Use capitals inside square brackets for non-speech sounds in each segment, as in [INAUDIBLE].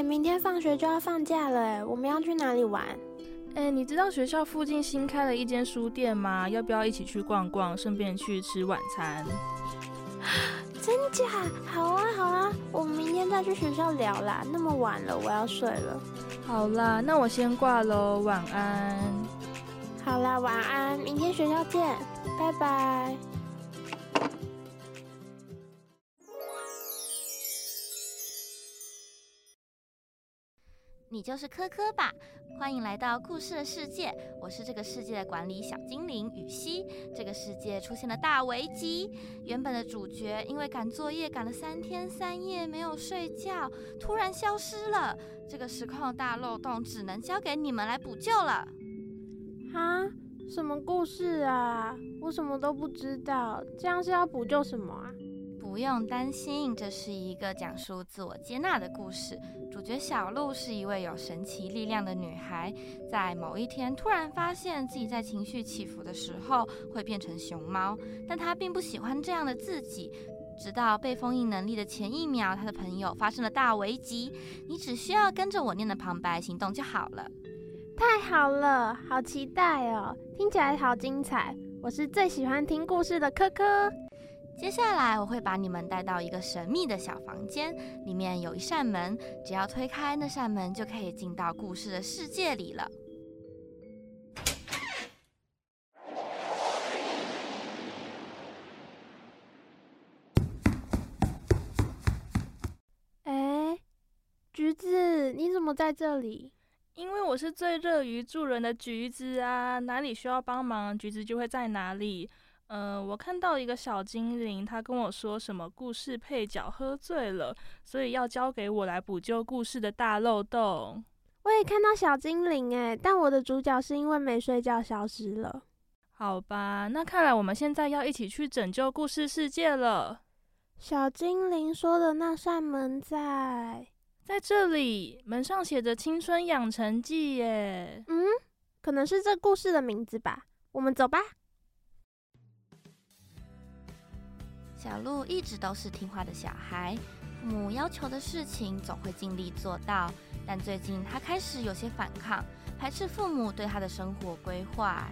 哎，明天放学就要放假了，哎，我们要去哪里玩？哎，你知道学校附近新开了一间书店吗？要不要一起去逛逛，顺便去吃晚餐？[GASPS] 真假？好啊，好啊，我们明天再去学校聊啦。那么晚了，我要睡了。好啦，那我先挂喽，晚安。好啦，晚安，明天学校见，拜拜。你就是柯柯吧？欢迎来到故事的世界，我是这个世界的管理小精灵雨熙。这个世界出现了大危机，原本的主角因为赶作业赶了三天三夜没有睡觉，突然消失了。这个时空的大漏洞只能交给你们来补救了。哈？什么故事啊？我什么都不知道，这样是要补救什么啊？不用担心，这是一个讲述自我接纳的故事。主角小鹿是一位有神奇力量的女孩，在某一天突然发现自己在情绪起伏的时候会变成熊猫，但她并不喜欢这样的自己。直到被封印能力的前一秒，她的朋友发生了大危机。你只需要跟着我念的旁白行动就好了。太好了，好期待哦！听起来好精彩。我是最喜欢听故事的科科。接下来我会把你们带到一个神秘的小房间，里面有一扇门，只要推开那扇门，就可以进到故事的世界里了。哎，橘子，你怎么在这里？因为我是最乐于助人的橘子啊，哪里需要帮忙，橘子就会在哪里。嗯、呃，我看到一个小精灵，他跟我说什么故事配角喝醉了，所以要交给我来补救故事的大漏洞。我也看到小精灵哎，但我的主角是因为没睡觉消失了。好吧，那看来我们现在要一起去拯救故事世界了。小精灵说的那扇门在在这里，门上写着《青春养成记》耶。嗯，可能是这故事的名字吧。我们走吧。小鹿一直都是听话的小孩，父母要求的事情总会尽力做到。但最近他开始有些反抗，排斥父母对他的生活规划。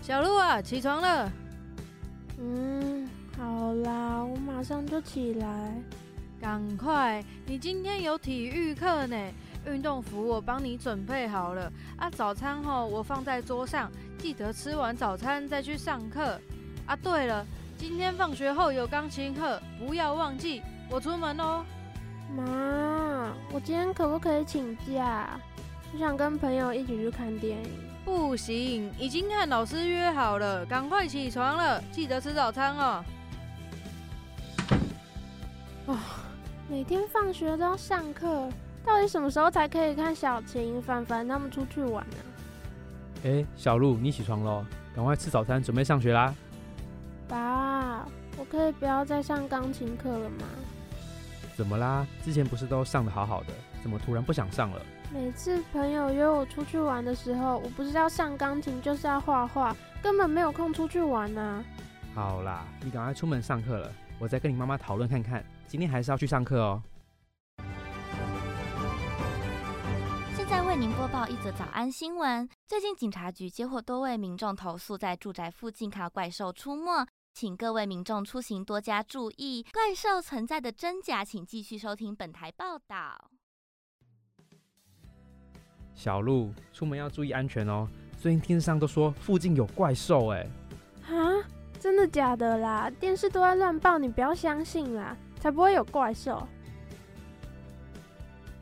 小鹿啊，起床了。嗯，好啦，我马上就起来。赶快，你今天有体育课呢。运动服我帮你准备好了啊，早餐后我放在桌上，记得吃完早餐再去上课啊。对了，今天放学后有钢琴课，不要忘记。我出门哦。妈，我今天可不可以请假？我想跟朋友一起去看电影。不行，已经和老师约好了，赶快起床了，记得吃早餐哦。哦，每天放学都要上课。到底什么时候才可以看小晴、凡凡他们出去玩呢？哎，小鹿，你起床喽，赶快吃早餐，准备上学啦。爸，我可以不要再上钢琴课了吗？怎么啦？之前不是都上的好好的，怎么突然不想上了？每次朋友约我出去玩的时候，我不是要上钢琴，就是要画画，根本没有空出去玩呐。好啦，你赶快出门上课了，我再跟你妈妈讨论看看，今天还是要去上课哦。再为您播报一则早安新闻。最近警察局接获多位民众投诉，在住宅附近看到怪兽出没，请各位民众出行多加注意，怪兽存在的真假，请继续收听本台报道。小鹿，出门要注意安全哦。最近电视上都说附近有怪兽，哎，啊，真的假的啦？电视都在乱报，你不要相信啦，才不会有怪兽。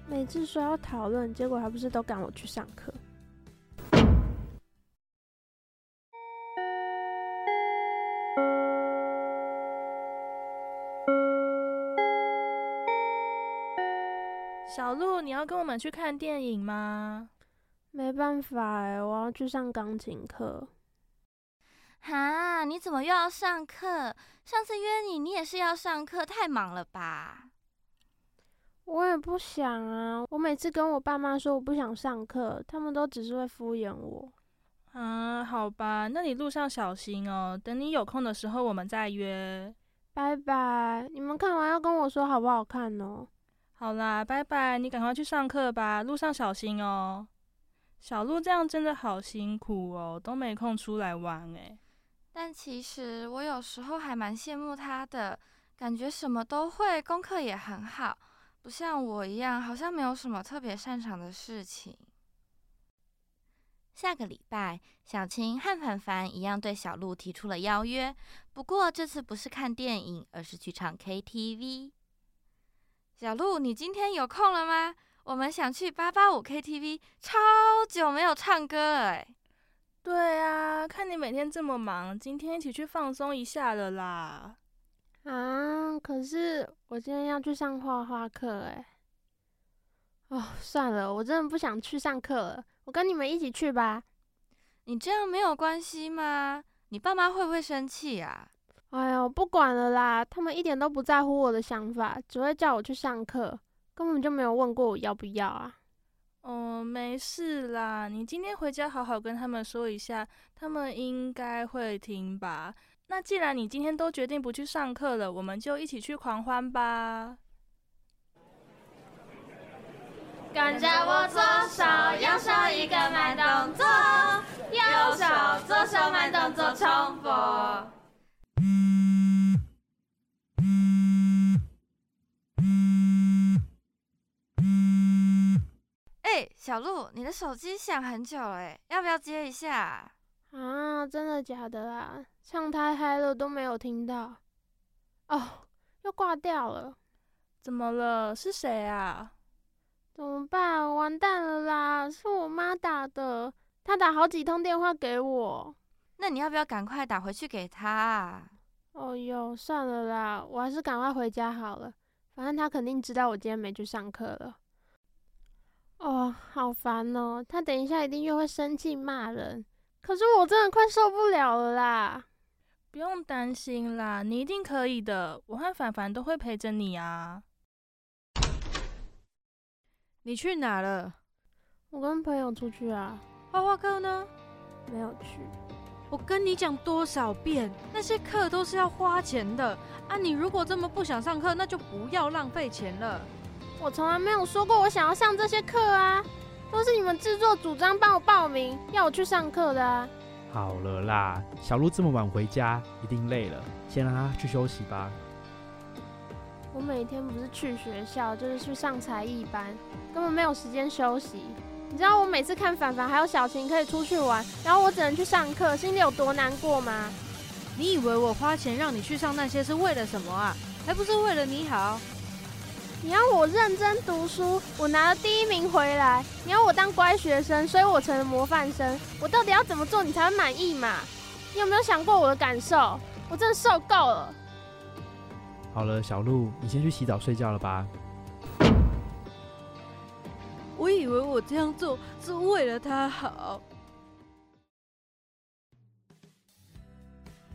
每次说要讨论，结果还不是都赶我去上课。小鹿，你要跟我们去看电影吗？没办法哎，我要去上钢琴课。哈，你怎么又要上课？上次约你，你也是要上课，太忙了吧？我也不想啊！我每次跟我爸妈说我不想上课，他们都只是会敷衍我。啊，好吧，那你路上小心哦。等你有空的时候，我们再约。拜拜。你们看完要跟我说好不好看哦。好啦，拜拜，你赶快去上课吧，路上小心哦。小鹿这样真的好辛苦哦，都没空出来玩诶。但其实我有时候还蛮羡慕他的，感觉什么都会，功课也很好，不像我一样，好像没有什么特别擅长的事情。下个礼拜，小青和凡凡一样对小鹿提出了邀约，不过这次不是看电影，而是去唱 KTV。小鹿，你今天有空了吗？我们想去八八五 KTV，超久没有唱歌了哎。对啊，看你每天这么忙，今天一起去放松一下了啦。啊，可是我今天要去上画画课哎。哦，算了，我真的不想去上课了，我跟你们一起去吧。你这样没有关系吗？你爸妈会不会生气啊？哎呦，不管了啦，他们一点都不在乎我的想法，只会叫我去上课，根本就没有问过我要不要啊。哦，没事啦，你今天回家好好跟他们说一下，他们应该会听吧。那既然你今天都决定不去上课了，我们就一起去狂欢吧。跟着我左手右手一个慢动作，右手左手慢动作重复。小鹿，你的手机响很久了，哎，要不要接一下？啊，真的假的啊？唱太嗨了都没有听到。哦，又挂掉了。怎么了？是谁啊？怎么办？完蛋了啦！是我妈打的，她打好几通电话给我。那你要不要赶快打回去给她啊？哦哟，算了啦，我还是赶快回家好了。反正她肯定知道我今天没去上课了。哦，好烦哦！她等一下一定又会生气骂人，可是我真的快受不了了啦！不用担心啦，你一定可以的，我和凡凡都会陪着你啊。你去哪了？我跟朋友出去啊。画画课呢？没有去。我跟你讲多少遍，那些课都是要花钱的啊！你如果这么不想上课，那就不要浪费钱了。我从来没有说过我想要上这些课啊，都是你们自作主张帮我报名，要我去上课的啊。好了啦，小鹿这么晚回家，一定累了，先让他去休息吧。我每天不是去学校，就是去上才艺班，根本没有时间休息。你知道我每次看凡凡还有小晴可以出去玩，然后我只能去上课，心里有多难过吗？你以为我花钱让你去上那些是为了什么啊？还不是为了你好。你要我认真读书，我拿了第一名回来。你要我当乖学生，所以我成了模范生。我到底要怎么做，你才会满意嘛？你有没有想过我的感受？我真的受够了。好了，小鹿，你先去洗澡睡觉了吧。我以为我这样做是为了他好。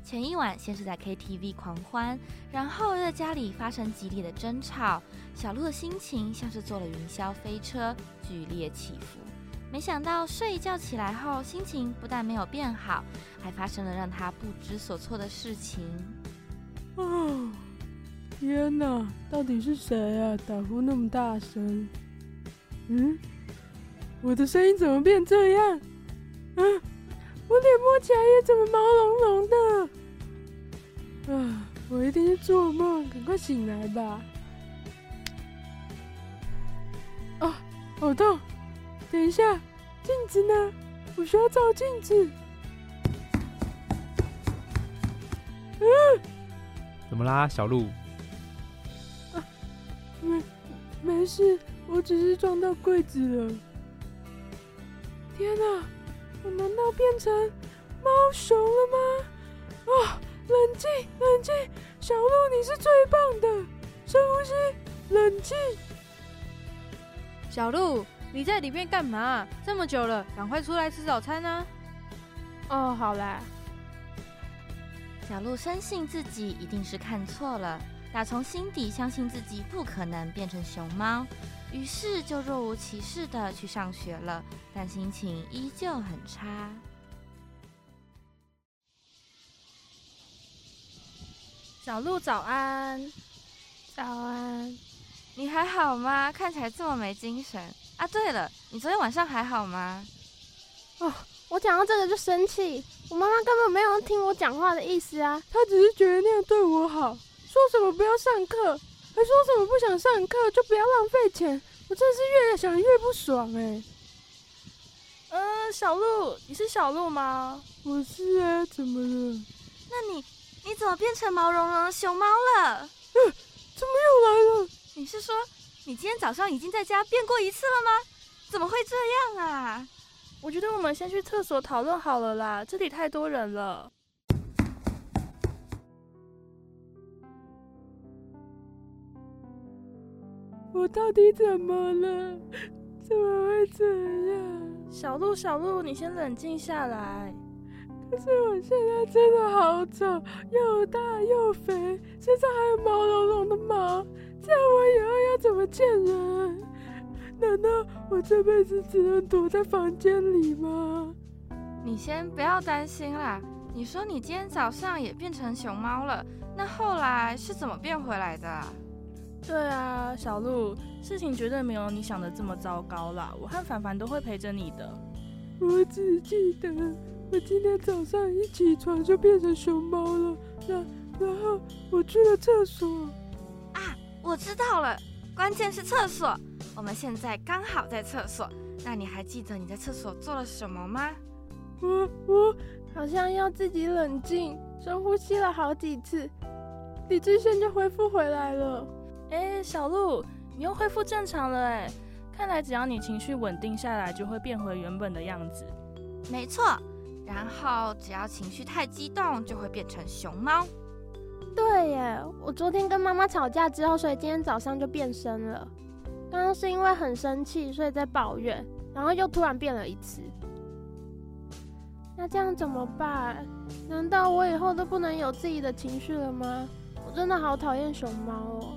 前一晚先是在 KTV 狂欢，然后在家里发生激烈的争吵。小鹿的心情像是坐了云霄飞车，剧烈起伏。没想到睡一觉起来后，心情不但没有变好，还发生了让他不知所措的事情。哦，天哪！到底是谁啊？打呼那么大声？嗯，我的声音怎么变这样？啊，我脸摸起来也怎么毛茸茸的？啊！我一定是做梦，赶快醒来吧！啊，好痛！等一下，镜子呢？我需要照镜子。嗯，怎么啦，小鹿？啊，没，没事，我只是撞到柜子了。天哪，我难道变成猫熊了吗？啊！冷静，冷静，小鹿，你是最棒的。深呼吸，冷静。小鹿，你在里面干嘛？这么久了，赶快出来吃早餐啊！哦，好啦。小鹿深信自己一定是看错了，打从心底相信自己不可能变成熊猫，于是就若无其事的去上学了，但心情依旧很差。小鹿早安。早安。你还好吗？看起来这么没精神啊！对了，你昨天晚上还好吗？哦，我讲到这个就生气，我妈妈根本没有听我讲话的意思啊，她只是觉得那样对我好，说什么不要上课，还说什么不想上课就不要浪费钱，我真的是越想越不爽哎。嗯、呃，小鹿，你是小鹿吗？我是啊，怎么了？那你你怎么变成毛茸茸的熊猫了？嗯，怎么又来了？你是说你今天早上已经在家变过一次了吗？怎么会这样啊？我觉得我们先去厕所讨论好了啦，这里太多人了。我到底怎么了？怎么会这样？小鹿，小鹿，你先冷静下来。可是我现在真的好丑，又大又肥，身上还有毛茸茸的毛，这样我以后要怎么见人？难道我这辈子只能躲在房间里吗？你先不要担心啦。你说你今天早上也变成熊猫了，那后来是怎么变回来的？对啊，小鹿，事情绝对没有你想的这么糟糕啦。我和凡凡都会陪着你的。我只记得我今天早上一起床就变成熊猫了，然然后我去了厕所。啊，我知道了，关键是厕所。我们现在刚好在厕所。那你还记得你在厕所做了什么吗？我我好像要自己冷静，深呼吸了好几次，理智线就恢复回来了。哎，小鹿，你又恢复正常了哎！看来只要你情绪稳定下来，就会变回原本的样子。没错，然后只要情绪太激动，就会变成熊猫。对耶，我昨天跟妈妈吵架之后，所以今天早上就变身了。刚刚是因为很生气，所以在抱怨，然后又突然变了一次。那这样怎么办？难道我以后都不能有自己的情绪了吗？我真的好讨厌熊猫哦。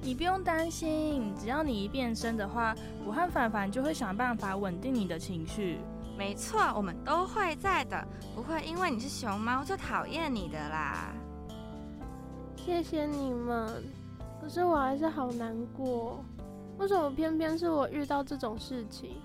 你不用担心，只要你一变身的话，我和凡凡就会想办法稳定你的情绪。没错，我们都会在的，不会因为你是熊猫就讨厌你的啦。谢谢你们，可是我还是好难过，为什么偏偏是我遇到这种事情？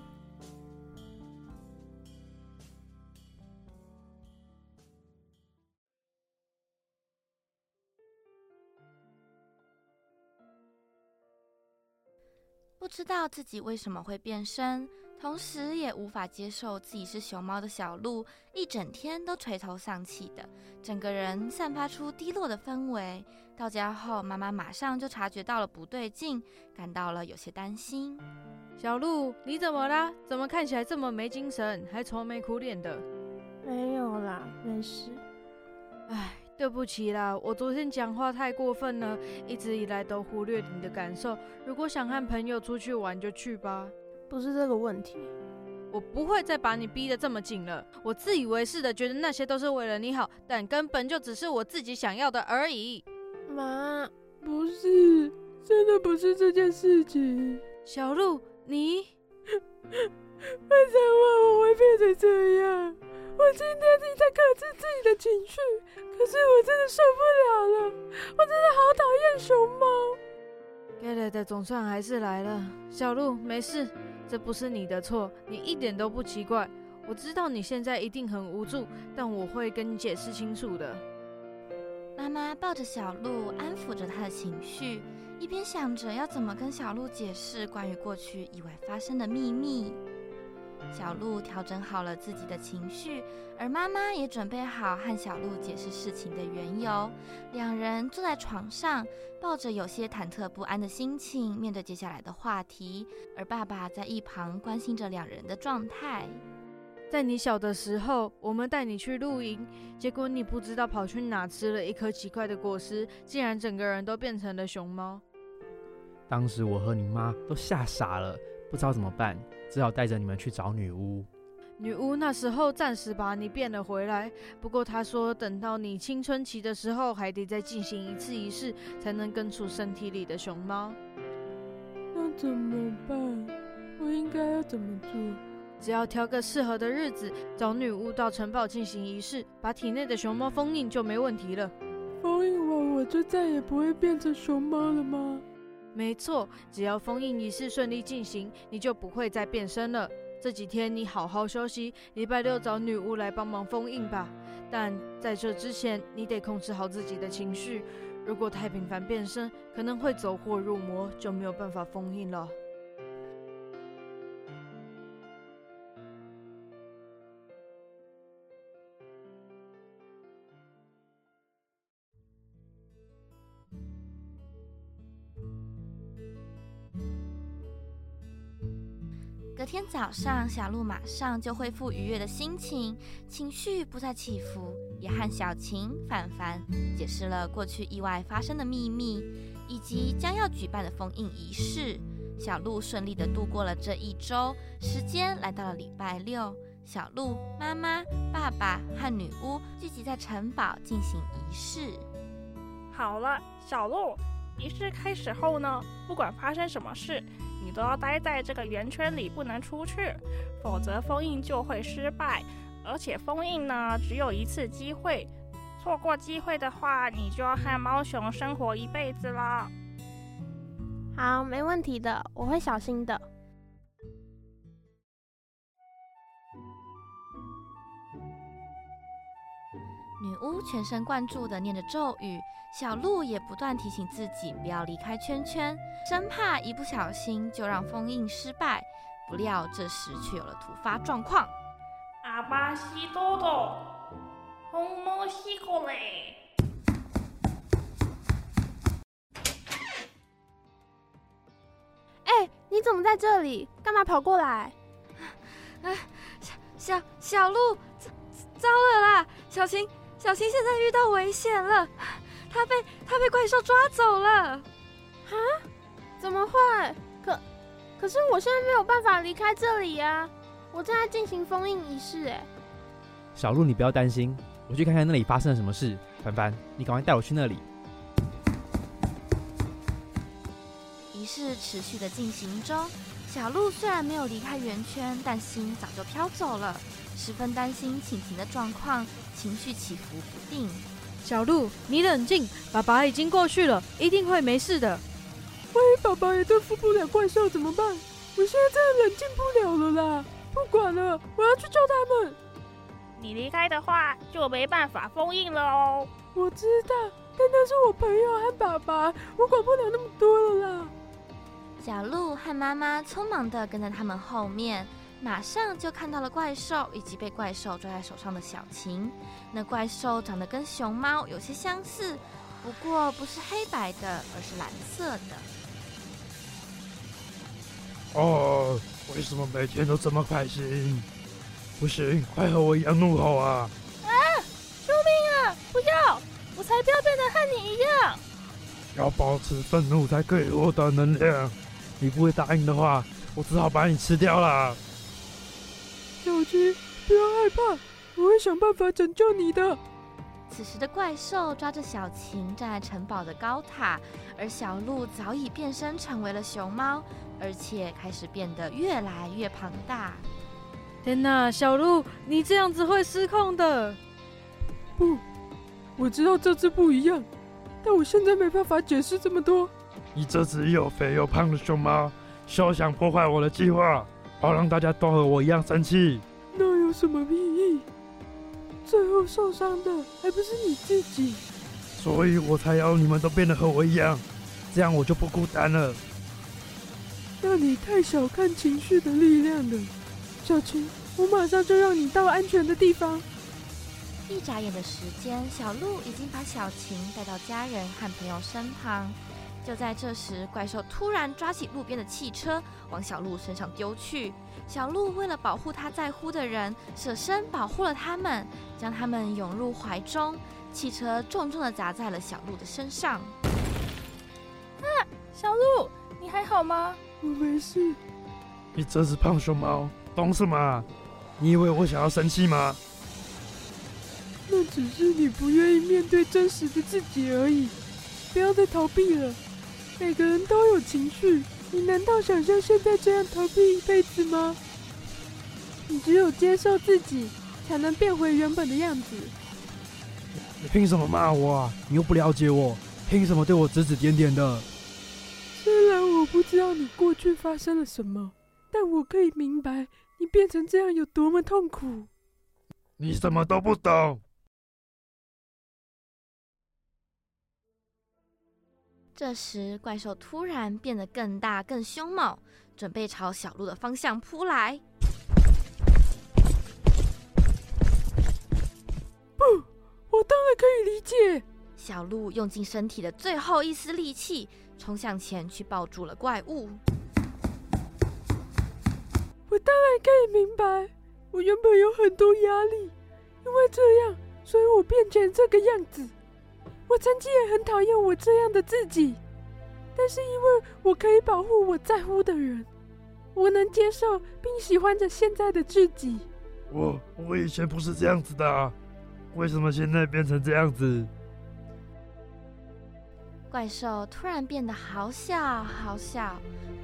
不知道自己为什么会变身，同时也无法接受自己是熊猫的小鹿，一整天都垂头丧气的，整个人散发出低落的氛围。到家后，妈妈马上就察觉到了不对劲，感到了有些担心。小鹿，你怎么啦？怎么看起来这么没精神，还愁眉苦脸的？没有啦，没事。唉。对不起啦，我昨天讲话太过分了，一直以来都忽略你的感受。如果想和朋友出去玩，就去吧。不是这个问题，我不会再把你逼得这么紧了。我自以为是的觉得那些都是为了你好，但根本就只是我自己想要的而已。妈，不是，真的不是这件事情。小鹿，你 [LAUGHS] 为什么我会变成这样？我今天一直在克制自己的情绪，可是我真的受不了了，我真的好讨厌熊猫。该来的总算还是来了，小鹿没事，这不是你的错，你一点都不奇怪。我知道你现在一定很无助，但我会跟你解释清楚的。妈妈抱着小鹿，安抚着他的情绪，一边想着要怎么跟小鹿解释关于过去意外发生的秘密。小鹿调整好了自己的情绪，而妈妈也准备好和小鹿解释事情的缘由。两人坐在床上，抱着有些忐忑不安的心情，面对接下来的话题。而爸爸在一旁关心着两人的状态。在你小的时候，我们带你去露营，结果你不知道跑去哪吃了一颗奇怪的果实，竟然整个人都变成了熊猫。当时我和你妈都吓傻了，不知道怎么办。只好带着你们去找女巫。女巫那时候暂时把你变了回来，不过她说等到你青春期的时候，还得再进行一次仪式，才能根除身体里的熊猫。那怎么办？我应该要怎么做？只要挑个适合的日子，找女巫到城堡进行仪式，把体内的熊猫封印就没问题了。封印完我就再也不会变成熊猫了吗？没错，只要封印仪式顺利进行，你就不会再变身了。这几天你好好休息，礼拜六找女巫来帮忙封印吧。但在这之前，你得控制好自己的情绪。如果太频繁变身，可能会走火入魔，就没有办法封印了。早上，小鹿马上就恢复愉悦的心情，情绪不再起伏，也和小晴、凡凡解释了过去意外发生的秘密，以及将要举办的封印仪式。小鹿顺利地度过了这一周，时间来到了礼拜六，小鹿妈妈、爸爸和女巫聚集在城堡进行仪式。好了，小鹿，仪式开始后呢，不管发生什么事。你都要待在这个圆圈里，不能出去，否则封印就会失败。而且封印呢，只有一次机会，错过机会的话，你就要和猫熊生活一辈子了。好，没问题的，我会小心的。女巫全神贯注地念着咒语，小鹿也不断提醒自己不要离开圈圈，生怕一不小心就让封印失败。不料这时却有了突发状况。阿巴西多多，红魔西过来！哎，你怎么在这里？干嘛跑过来？啊，小小小鹿，糟糟了啦！小晴。小新现在遇到危险了，他被他被怪兽抓走了。啊？怎么会？可可是我现在没有办法离开这里呀，我正在进行封印仪式。哎，小鹿，你不要担心，我去看看那里发生了什么事。凡凡，你赶快带我去那里。仪式持续的进行中，小鹿虽然没有离开圆圈，但心早就飘走了。十分担心晴晴的状况，情绪起伏不定。小鹿，你冷静，爸爸已经过去了，一定会没事的。万一爸爸也对付不了怪兽怎么办？我现在真的冷静不了了啦！不管了，我要去救他们。你离开的话，就没办法封印了哦。我知道，但那是我朋友和爸爸，我管不了那么多了啦。小鹿和妈妈匆忙的跟在他们后面。马上就看到了怪兽以及被怪兽抓在手上的小琴。那怪兽长得跟熊猫有些相似，不过不是黑白的，而是蓝色的。哦，为什么每天都这么开心？不行，快和我一样怒吼啊！啊！救命啊！不要！我才不要变得和你一样。要保持愤怒才可以获得能量。你不会答应的话，我只好把你吃掉了。小晴，不要害怕，我会想办法拯救你的。此时的怪兽抓着小晴站在城堡的高塔，而小鹿早已变身成为了熊猫，而且开始变得越来越庞大。天哪，小鹿，你这样子会失控的。不，我知道这次不一样，但我现在没办法解释这么多。你这只又肥又胖的熊猫，休想破坏我的计划。好让大家都和我一样生气，那有什么意义？最后受伤的还不是你自己，所以我才要你们都变得和我一样，这样我就不孤单了。那你太小看情绪的力量了，小晴，我马上就让你到安全的地方。一眨眼的时间，小鹿已经把小晴带到家人和朋友身旁。就在这时，怪兽突然抓起路边的汽车，往小鹿身上丢去。小鹿为了保护他在乎的人，舍身保护了他们，将他们拥入怀中。汽车重重的砸在了小鹿的身上。啊，小鹿，你还好吗？我没事。你这只胖熊猫，懂什么？你以为我想要生气吗？那只是你不愿意面对真实的自己而已。不要再逃避了。每个人都有情绪，你难道想像现在这样逃避一辈子吗？你只有接受自己，才能变回原本的样子。你凭什么骂我啊？你又不了解我，凭什么对我指指点点的？虽然我不知道你过去发生了什么，但我可以明白你变成这样有多么痛苦。你什么都不懂。这时，怪兽突然变得更大、更凶猛，准备朝小鹿的方向扑来。不，我当然可以理解。小鹿用尽身体的最后一丝力气，冲向前去抱住了怪物。我当然可以明白，我原本有很多压力，因为这样，所以我变成这个样子。我曾经也很讨厌我这样的自己，但是因为我可以保护我在乎的人，我能接受并喜欢着现在的自己。我我以前不是这样子的啊，为什么现在变成这样子？怪兽突然变得好小好小，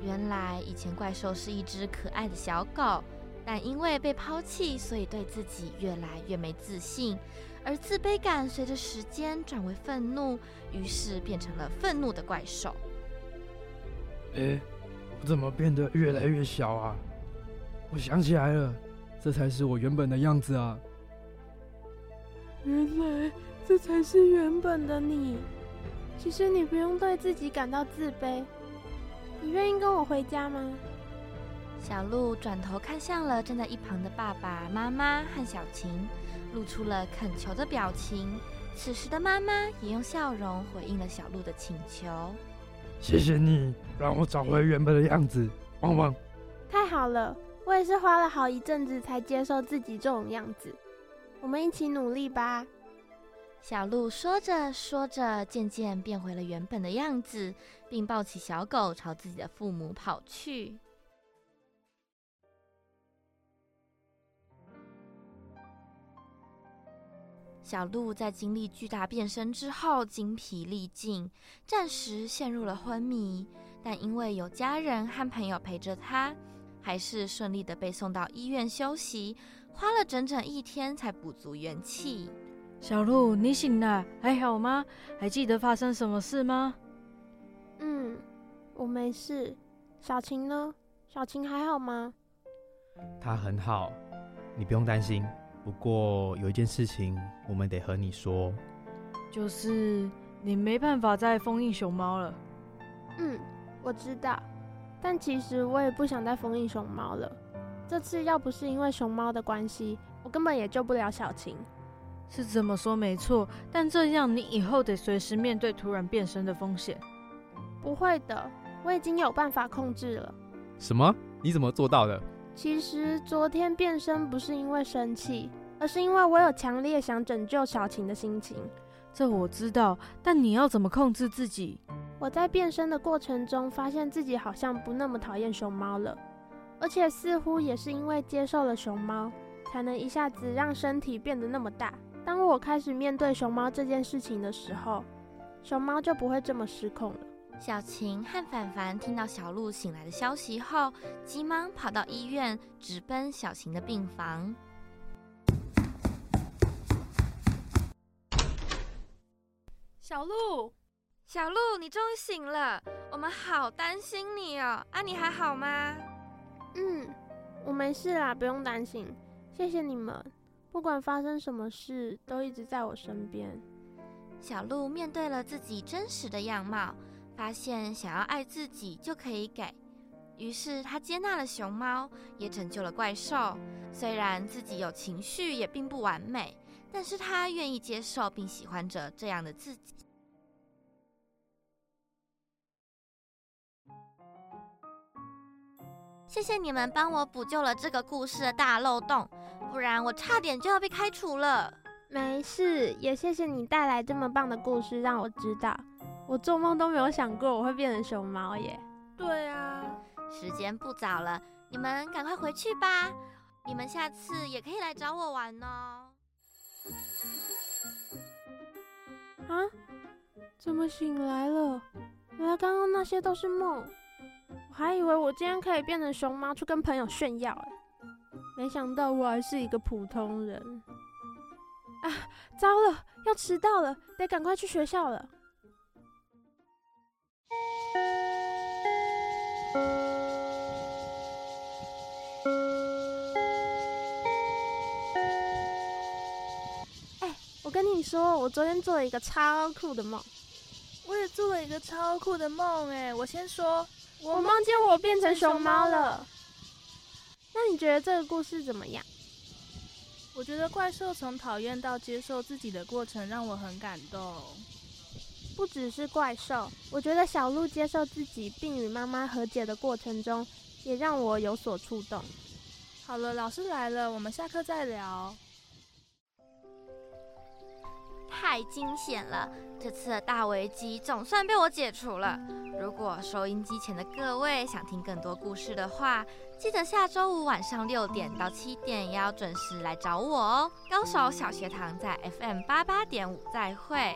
原来以前怪兽是一只可爱的小狗，但因为被抛弃，所以对自己越来越没自信。而自卑感随着时间转为愤怒，于是变成了愤怒的怪兽。哎，我怎么变得越来越小啊？我想起来了，这才是我原本的样子啊！原来这才是原本的你。其实你不用对自己感到自卑。你愿意跟我回家吗？小鹿转头看向了站在一旁的爸爸妈妈和小晴。露出了恳求的表情。此时的妈妈也用笑容回应了小鹿的请求。谢谢你让我找回原本的样子，汪汪！太好了，我也是花了好一阵子才接受自己这种样子。我们一起努力吧。小鹿说着说着，渐渐变回了原本的样子，并抱起小狗朝自己的父母跑去。小鹿在经历巨大变身之后，精疲力尽，暂时陷入了昏迷。但因为有家人和朋友陪着他，还是顺利的被送到医院休息，花了整整一天才补足元气。小鹿，你醒了，还好吗？还记得发生什么事吗？嗯，我没事。小晴呢？小晴还好吗？她很好，你不用担心。不过有一件事情，我们得和你说，就是你没办法再封印熊猫了。嗯，我知道，但其实我也不想再封印熊猫了。这次要不是因为熊猫的关系，我根本也救不了小晴。是这么说没错，但这样你以后得随时面对突然变身的风险。不会的，我已经有办法控制了。什么？你怎么做到的？其实昨天变身不是因为生气，而是因为我有强烈想拯救小晴的心情。这我知道，但你要怎么控制自己？我在变身的过程中，发现自己好像不那么讨厌熊猫了，而且似乎也是因为接受了熊猫，才能一下子让身体变得那么大。当我开始面对熊猫这件事情的时候，熊猫就不会这么失控了。小晴和凡凡听到小鹿醒来的消息后，急忙跑到医院，直奔小晴的病房。小鹿，小鹿，你终于醒了，我们好担心你哦。啊，你还好吗？嗯，我没事啦，不用担心。谢谢你们，不管发生什么事，都一直在我身边。小鹿面对了自己真实的样貌。发现想要爱自己就可以给，于是他接纳了熊猫，也拯救了怪兽。虽然自己有情绪，也并不完美，但是他愿意接受并喜欢着这样的自己。谢谢你们帮我补救了这个故事的大漏洞，不然我差点就要被开除了。没事，也谢谢你带来这么棒的故事，让我知道。我做梦都没有想过我会变成熊猫耶！对啊，时间不早了，你们赶快回去吧。你们下次也可以来找我玩哦。啊？怎么醒来了？原来刚刚那些都是梦。我还以为我今天可以变成熊猫去跟朋友炫耀，哎，没想到我还是一个普通人。啊，糟了，要迟到了，得赶快去学校了。哎，我跟你说，我昨天做了一个超酷的梦。我也做了一个超酷的梦，哎，我先说，我梦见我变成熊猫了。那你觉得这个故事怎么样？我觉得怪兽从讨厌到接受自己的过程让我很感动。不只是怪兽，我觉得小鹿接受自己并与妈妈和解的过程中，也让我有所触动。好了，老师来了，我们下课再聊。太惊险了！这次的大危机总算被我解除了。如果收音机前的各位想听更多故事的话，记得下周五晚上六点到七点也要准时来找我哦。高手小学堂在 FM 八八点五，再会。